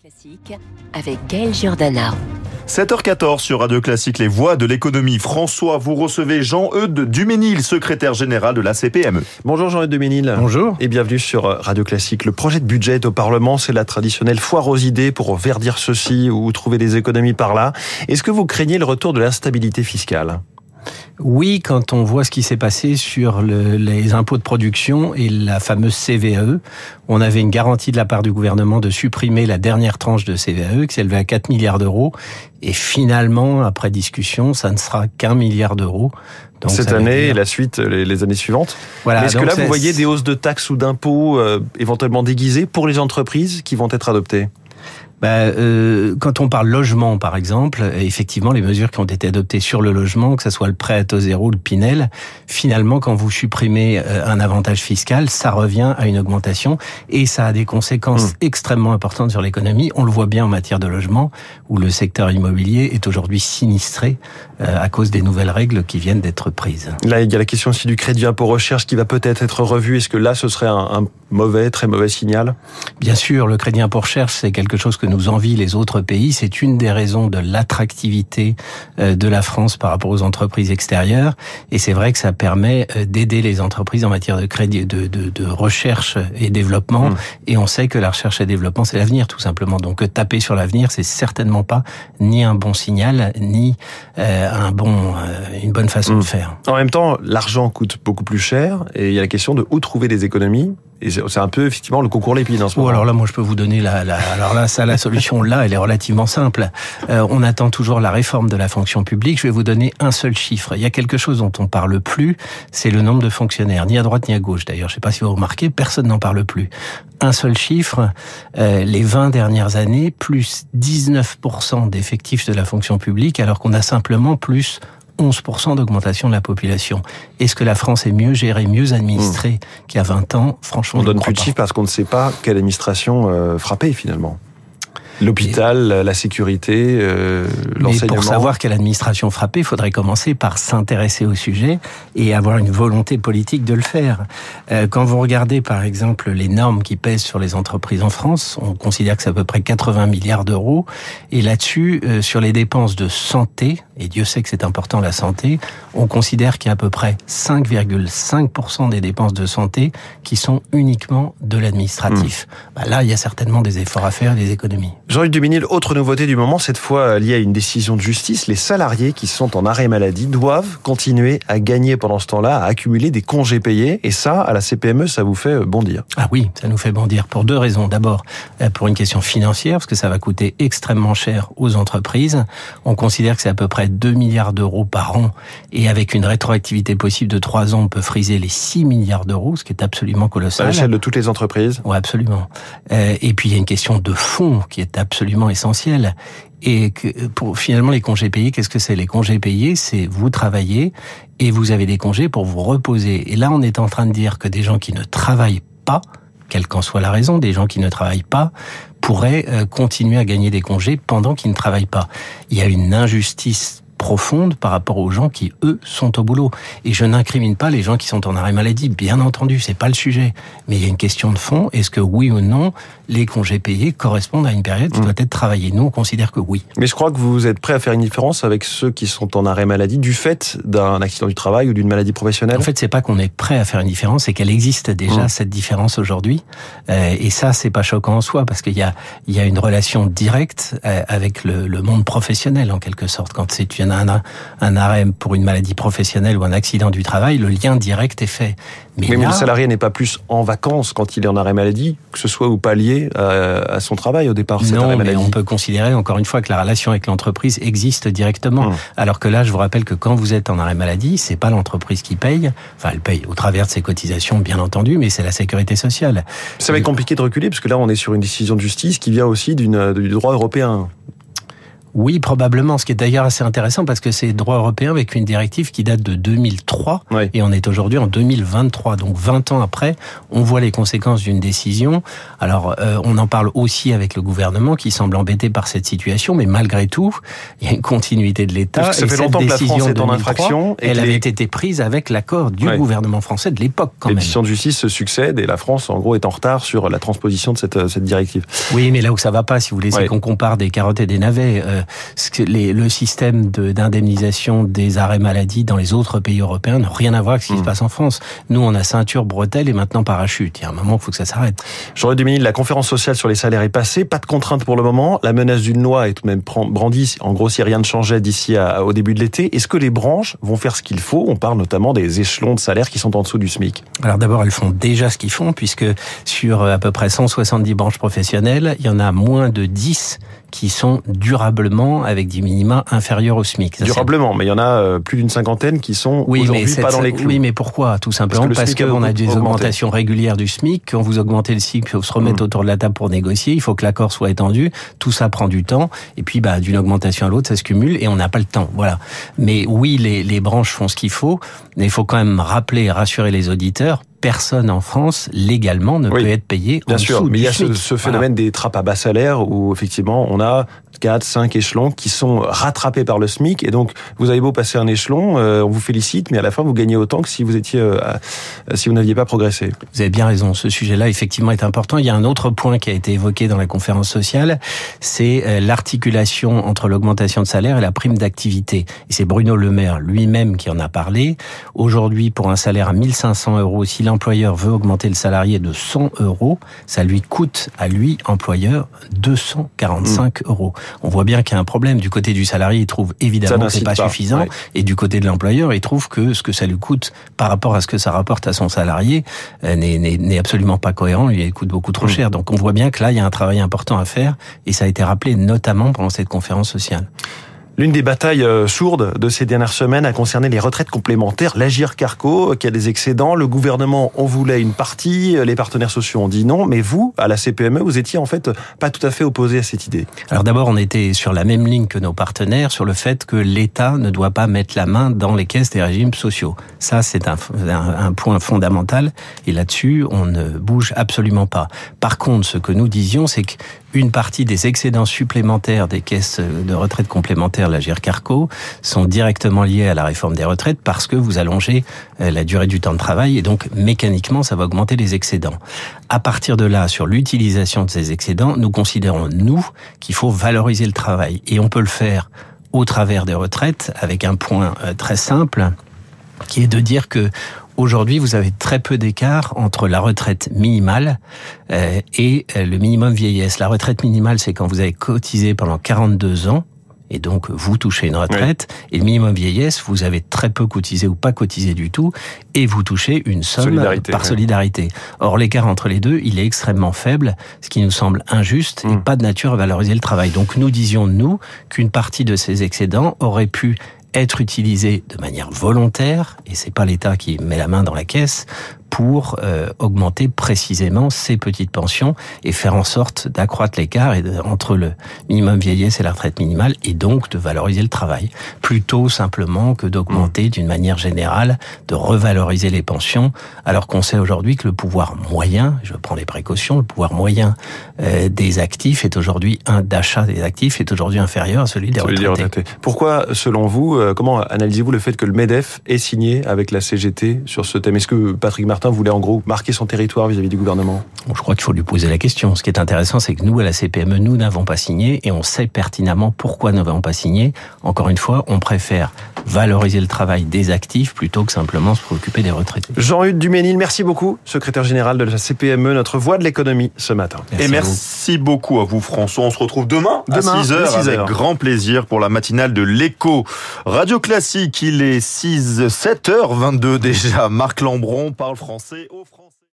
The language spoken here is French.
Classique avec Gaël Giordana. 7h14 sur Radio Classique, les voix de l'économie. François, vous recevez Jean-Eudes Duménil, secrétaire général de la CPME. Bonjour Jean-Eudes Duménil. Bonjour. Et bienvenue sur Radio Classique. Le projet de budget au Parlement, c'est la traditionnelle foire aux idées pour verdir ceci ou trouver des économies par là. Est-ce que vous craignez le retour de l'instabilité fiscale? Oui, quand on voit ce qui s'est passé sur le, les impôts de production et la fameuse CVAE, on avait une garantie de la part du gouvernement de supprimer la dernière tranche de CVAE qui s'élevait à 4 milliards d'euros. Et finalement, après discussion, ça ne sera qu'un milliard d'euros. Donc Cette année et la suite, les, les années suivantes. Voilà, Est-ce que là, vous voyez des hausses de taxes ou d'impôts euh, éventuellement déguisées pour les entreprises qui vont être adoptées? Bah, euh, quand on parle logement, par exemple, effectivement, les mesures qui ont été adoptées sur le logement, que ce soit le prêt à taux zéro, le Pinel, finalement, quand vous supprimez euh, un avantage fiscal, ça revient à une augmentation et ça a des conséquences mmh. extrêmement importantes sur l'économie. On le voit bien en matière de logement, où le secteur immobilier est aujourd'hui sinistré euh, à cause des nouvelles règles qui viennent d'être prises. Là, il y a la question aussi du crédit impôt recherche qui va peut-être être revu. Est-ce que là, ce serait un, un mauvais, très mauvais signal? Bien sûr, le crédit impôt recherche, c'est quelque chose que nous envie les autres pays. C'est une des raisons de l'attractivité euh, de la France par rapport aux entreprises extérieures. Et c'est vrai que ça permet euh, d'aider les entreprises en matière de crédit, de, de, de recherche et développement. Mmh. Et on sait que la recherche et développement, c'est l'avenir, tout simplement. Donc taper sur l'avenir, c'est certainement pas ni un bon signal, ni euh, un bon, une bonne façon mmh. de faire. En même temps, l'argent coûte beaucoup plus cher. Et il y a la question de où trouver des économies et c'est un peu effectivement le concours l'épine en ce moment. Oh, alors là, moi, je peux vous donner la, la alors là, ça, la solution là, elle est relativement simple. Euh, on attend toujours la réforme de la fonction publique. Je vais vous donner un seul chiffre. Il y a quelque chose dont on parle plus, c'est le nombre de fonctionnaires, ni à droite ni à gauche. D'ailleurs, je sais pas si vous remarquez, personne n'en parle plus. Un seul chiffre, euh, les 20 dernières années, plus 19% d'effectifs de la fonction publique, alors qu'on a simplement plus 11% d'augmentation de la population. Est-ce que la France est mieux gérée, mieux administrée mmh. qu'il y a 20 ans? Franchement, on donne plus de chiffres parce qu'on ne sait pas quelle administration euh, frapper finalement. L'hôpital, la sécurité, euh, l'enseignement. Pour savoir quelle administration frapper, il faudrait commencer par s'intéresser au sujet et avoir une volonté politique de le faire. Euh, quand vous regardez par exemple les normes qui pèsent sur les entreprises en France, on considère que c'est à peu près 80 milliards d'euros. Et là-dessus, euh, sur les dépenses de santé, et Dieu sait que c'est important la santé, on considère qu'il y a à peu près 5,5% des dépenses de santé qui sont uniquement de l'administratif. Mmh. Bah là, il y a certainement des efforts à faire, des économies. Jean-Luc Duménil, autre nouveauté du moment, cette fois liée à une décision de justice, les salariés qui sont en arrêt maladie doivent continuer à gagner pendant ce temps-là, à accumuler des congés payés. Et ça, à la CPME, ça vous fait bondir. Ah oui, ça nous fait bondir pour deux raisons. D'abord, euh, pour une question financière, parce que ça va coûter extrêmement cher aux entreprises. On considère que c'est à peu près 2 milliards d'euros par an. Et avec une rétroactivité possible de 3 ans, on peut friser les 6 milliards d'euros, ce qui est absolument colossal. À l'échelle de toutes les entreprises Oui, absolument. Euh, et puis, il y a une question de fond qui est absolument essentiel. Et pour finalement les congés payés, qu'est-ce que c'est? Les congés payés, c'est vous travaillez et vous avez des congés pour vous reposer. Et là, on est en train de dire que des gens qui ne travaillent pas, quelle qu'en soit la raison, des gens qui ne travaillent pas pourraient euh, continuer à gagner des congés pendant qu'ils ne travaillent pas. Il y a une injustice profonde par rapport aux gens qui, eux, sont au boulot. Et je n'incrimine pas les gens qui sont en arrêt maladie, bien entendu, c'est pas le sujet. Mais il y a une question de fond. Est-ce que oui ou non, les congés payés correspondent à une période qui mmh. doit être travaillée? Nous, on considère que oui. Mais je crois que vous êtes prêt à faire une différence avec ceux qui sont en arrêt maladie du fait d'un accident du travail ou d'une maladie professionnelle? En fait, c'est pas qu'on est prêt à faire une différence, c'est qu'elle existe déjà, mmh. cette différence aujourd'hui. Euh, et ça, c'est pas choquant en soi, parce qu'il y a, il y a une relation directe euh, avec le, le monde professionnel, en quelque sorte. Quand c'est un, un arrêt pour une maladie professionnelle ou un accident du travail, le lien direct est fait. Mais, là, le salarié n'est pas plus en vacances quand il est en arrêt maladie, que ce soit ou pas lié à, à son travail au départ. Non, arrêt mais on peut considérer encore une fois que la relation avec l'entreprise existe directement. Hum. Alors que là, je vous rappelle que quand vous êtes en arrêt maladie, c'est pas l'entreprise qui paye. Enfin, elle paye au travers de ses cotisations, bien entendu, mais c'est la sécurité sociale. Ça va être compliqué de reculer parce que là, on est sur une décision de justice qui vient aussi du droit européen. Oui, probablement. Ce qui est d'ailleurs assez intéressant parce que c'est droit européen avec une directive qui date de 2003 Oui. et on est aujourd'hui en 2023. Donc 20 ans après, on voit les conséquences d'une décision. Alors euh, on en parle aussi avec le gouvernement qui semble embêté par cette situation, mais malgré tout, il y a une continuité de l'État. Ça Et fait cette longtemps que la décision France est en 2003, infraction et Elle avait les- été prise avec l'accord du gouvernement français de l'époque quand Les même. décisions de justice se succèdent et la France, en gros, est en retard sur la transposition de cette, euh, cette directive. Oui, mais là où ça va pas, si vous voulez, c'est qu'on compare des carottes et des navets. Euh, ce que les- le système de- d'indemnisation des arrêts maladie dans les autres pays européens n'a rien à voir avec ce qui Mm. se passe en France. Nous, on a ceinture, bretelle et maintenant parachute. Il y a un moment, il faut que ça s'arrête. Jean-Luc Duménil, la conférence sociale sur les salaires est passée, pas de contrainte pour le moment. La menace d'une loi est tout de même brandie, en gros, si rien ne changeait d'ici au début de l'été. Est-ce que les branches vont faire ce qu'il faut? On parle notamment des échelons de salaire qui sont en dessous du SMIC. Alors d'abord, elles font déjà ce qu'ils font, puisque sur euh, à peu près 170 branches professionnelles, il y en a moins de 10 qui sont durablement avec des minima inférieurs au SMIC. Ça, Durablement, mais il y en a euh, plus d'une cinquantaine qui sont Oui, aujourd'hui pas dans les clous. Oui, mais pourquoi Tout simplement le parce, SMIC a qu'on a, beaucoup des augmenté. augmentations régulières du SMIC. Quand vous augmentez le SMIC, il faut se remettre Mm. autour de la table pour négocier. Il faut que l'accord soit étendu. Tout ça prend du temps. Et puis, bah, d'une augmentation à l'autre, ça se cumule et on n'a pas le temps. Voilà. Mais oui, les, les branches font ce qu'il faut. Mais il faut quand même rappeler et rassurer les auditeurs. Personne en France, légalement, ne Oui. peut être payé Bien en sûr, dessous mais il y a ce, Voilà. phénomène des trappes à bas salaire où effectivement on a 4, 5 échelons qui sont rattrapés par le SMIC et donc vous avez beau passer un échelon, euh, on vous félicite, mais à la fin vous gagnez autant que si vous étiez, euh, à- si vous n'aviez pas progressé. Vous avez bien raison. Ce sujet-là, effectivement, est important. Il y a un autre point qui a été évoqué dans la conférence sociale, c'est euh, l'articulation entre l'augmentation de salaire et la prime d'activité. Et c'est Bruno Le Maire lui-même qui en a parlé. Aujourd'hui, pour un salaire à 1500 euros, si l'employeur veut augmenter le salarié de 100 euros, ça lui coûte à lui, employeur, 245 euros. On voit bien qu'il y a un problème. Du côté du salarié, il trouve évidemment que c'est pas pas. suffisant. Ouais. Et du côté de l'employeur, il trouve que ce que ça lui coûte par rapport à ce que ça rapporte à son salarié euh, n'est- absolument pas cohérent, il lui coûte beaucoup trop Mm. cher. Donc on voit bien que là, il y a un travail important à faire et ça a été rappelé notamment pendant cette conférence sociale. L'une des batailles euh, sourdes de ces dernières semaines a concerné les retraites complémentaires. L'Agir Carco, euh, qui a des excédents. Le gouvernement en voulait une partie, euh, les partenaires sociaux ont dit non. Mais vous, à la CPME, vous étiez en fait pas tout à fait opposé à cette idée. Alors d'abord, on était sur la même ligne que nos partenaires sur le fait que l'État ne doit pas mettre la main dans les caisses des régimes sociaux. Ça, c'est un, point fondamental et là-dessus, on ne bouge absolument pas. Par contre, ce que nous disions, c'est qu'une partie des excédents supplémentaires des caisses de retraite complémentaires, la GIRCARCO, sont directement liés à la réforme des retraites parce que vous allongez euh, la durée du temps de travail et donc mécaniquement, ça va augmenter les excédents. À partir de là, sur l'utilisation de ces excédents, nous considérons, nous, qu'il faut valoriser le travail. Et on peut le faire au travers des retraites avec un point euh, très simple qui est de dire que aujourd'hui vous avez très peu d'écart entre la retraite minimale euh, et euh, le minimum vieillesse. La retraite minimale, c'est quand vous avez cotisé pendant 42 ans et donc vous touchez une retraite. Et le minimum vieillesse, vous avez très peu cotisé ou pas cotisé du tout, et vous touchez une somme Solidarité, par solidarité. Or l'écart entre les deux, il est extrêmement faible, ce qui nous semble injuste et Mm. pas de nature à valoriser le travail. Donc nous disions nous qu'une partie de ces excédents aurait pu être utilisée de manière volontaire, et c'est pas l'État qui met la main dans la caisse, pour euh, augmenter précisément ces petites pensions et faire en sorte d'accroître l'écart entre le minimum vieillesse et la retraite minimale et donc de valoriser le travail. Plutôt simplement que d'augmenter d'une manière générale, de revaloriser les pensions alors qu'on sait aujourd'hui que le pouvoir moyen, je prends les précautions, le pouvoir moyen euh, des actifs est aujourd'hui un d'achat des actifs est aujourd'hui inférieur à celui des retraités. Pourquoi, selon vous, euh, comment analysez-vous le fait que le MEDEF est signé avec la CGT sur ce thème? Est-ce que Patrick Martin voulait en gros marquer son territoire vis-à-vis du gouvernement Bon, je crois qu'il faut lui poser la question. Ce qui est intéressant, c'est que nous, à la CPME, nous n'avons pas signé et on sait pertinemment pourquoi nous n'avons pas signé. Encore une fois, on préfère valoriser le travail des actifs plutôt que simplement se préoccuper des retraités. Jean-Hugues Duménil, merci beaucoup, secrétaire général de la CPME, notre voix de l'économie ce matin. Et à merci beaucoup à vous François. On se retrouve demain, Demain, à 6h dès 6 avec heures. grand plaisir pour la matinale de l'écho. Radio Classique, il est 6, 7h22 déjà. Marc Lambron parle français au français.